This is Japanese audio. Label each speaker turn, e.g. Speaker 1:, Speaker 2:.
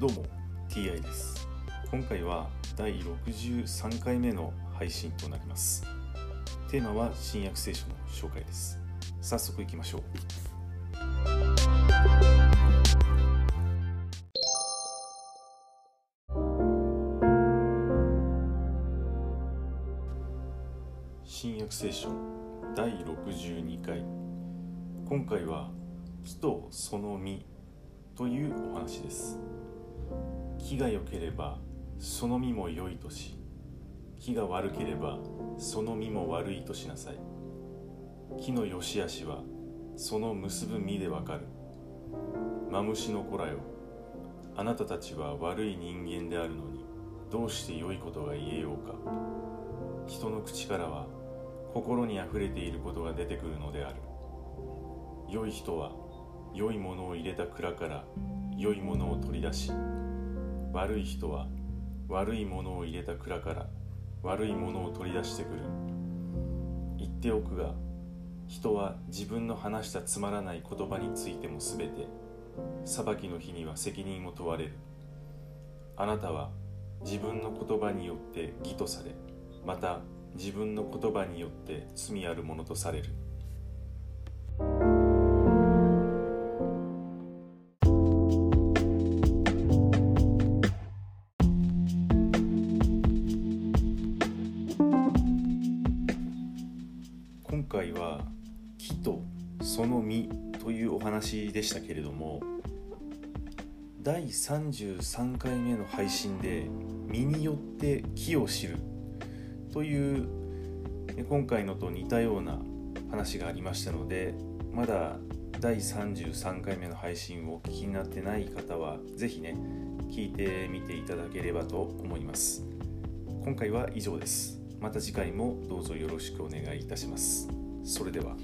Speaker 1: どうも TI です。今回は第63回目の配信となります。テーマは新約聖書の紹介です。早速いきましょう。新約聖書第62回。今回は木とその実というお話です。木が良ければその実も良いとし木が悪ければその実も悪いとしなさい。木の良し悪しはその結ぶ実でわかる。マムシの子らよ。あなたたちは悪い人間であるのにどうして良いことが言えようか。人の口からは心にあふれていることが出てくるのである。良い人は良いものを入れた蔵から良いものを取り出し悪い人は悪いものを入れた蔵から悪いものを取り出してくる。言っておくが人は自分の話したつまらない言葉についてもすべて裁きの日には責任を問われる。あなたは自分の言葉によって義とされまた自分の言葉によって罪あるものとされる。木とその実というお話でしたけれども第33回目の配信で「実によって木を知る」という今回のと似たような話がありましたのでまだ第33回目の配信をお聞きになってない方は是非ね聞いてみていただければと思います。今回は以上です。また次回もどうぞよろしくお願いいたします。それでは。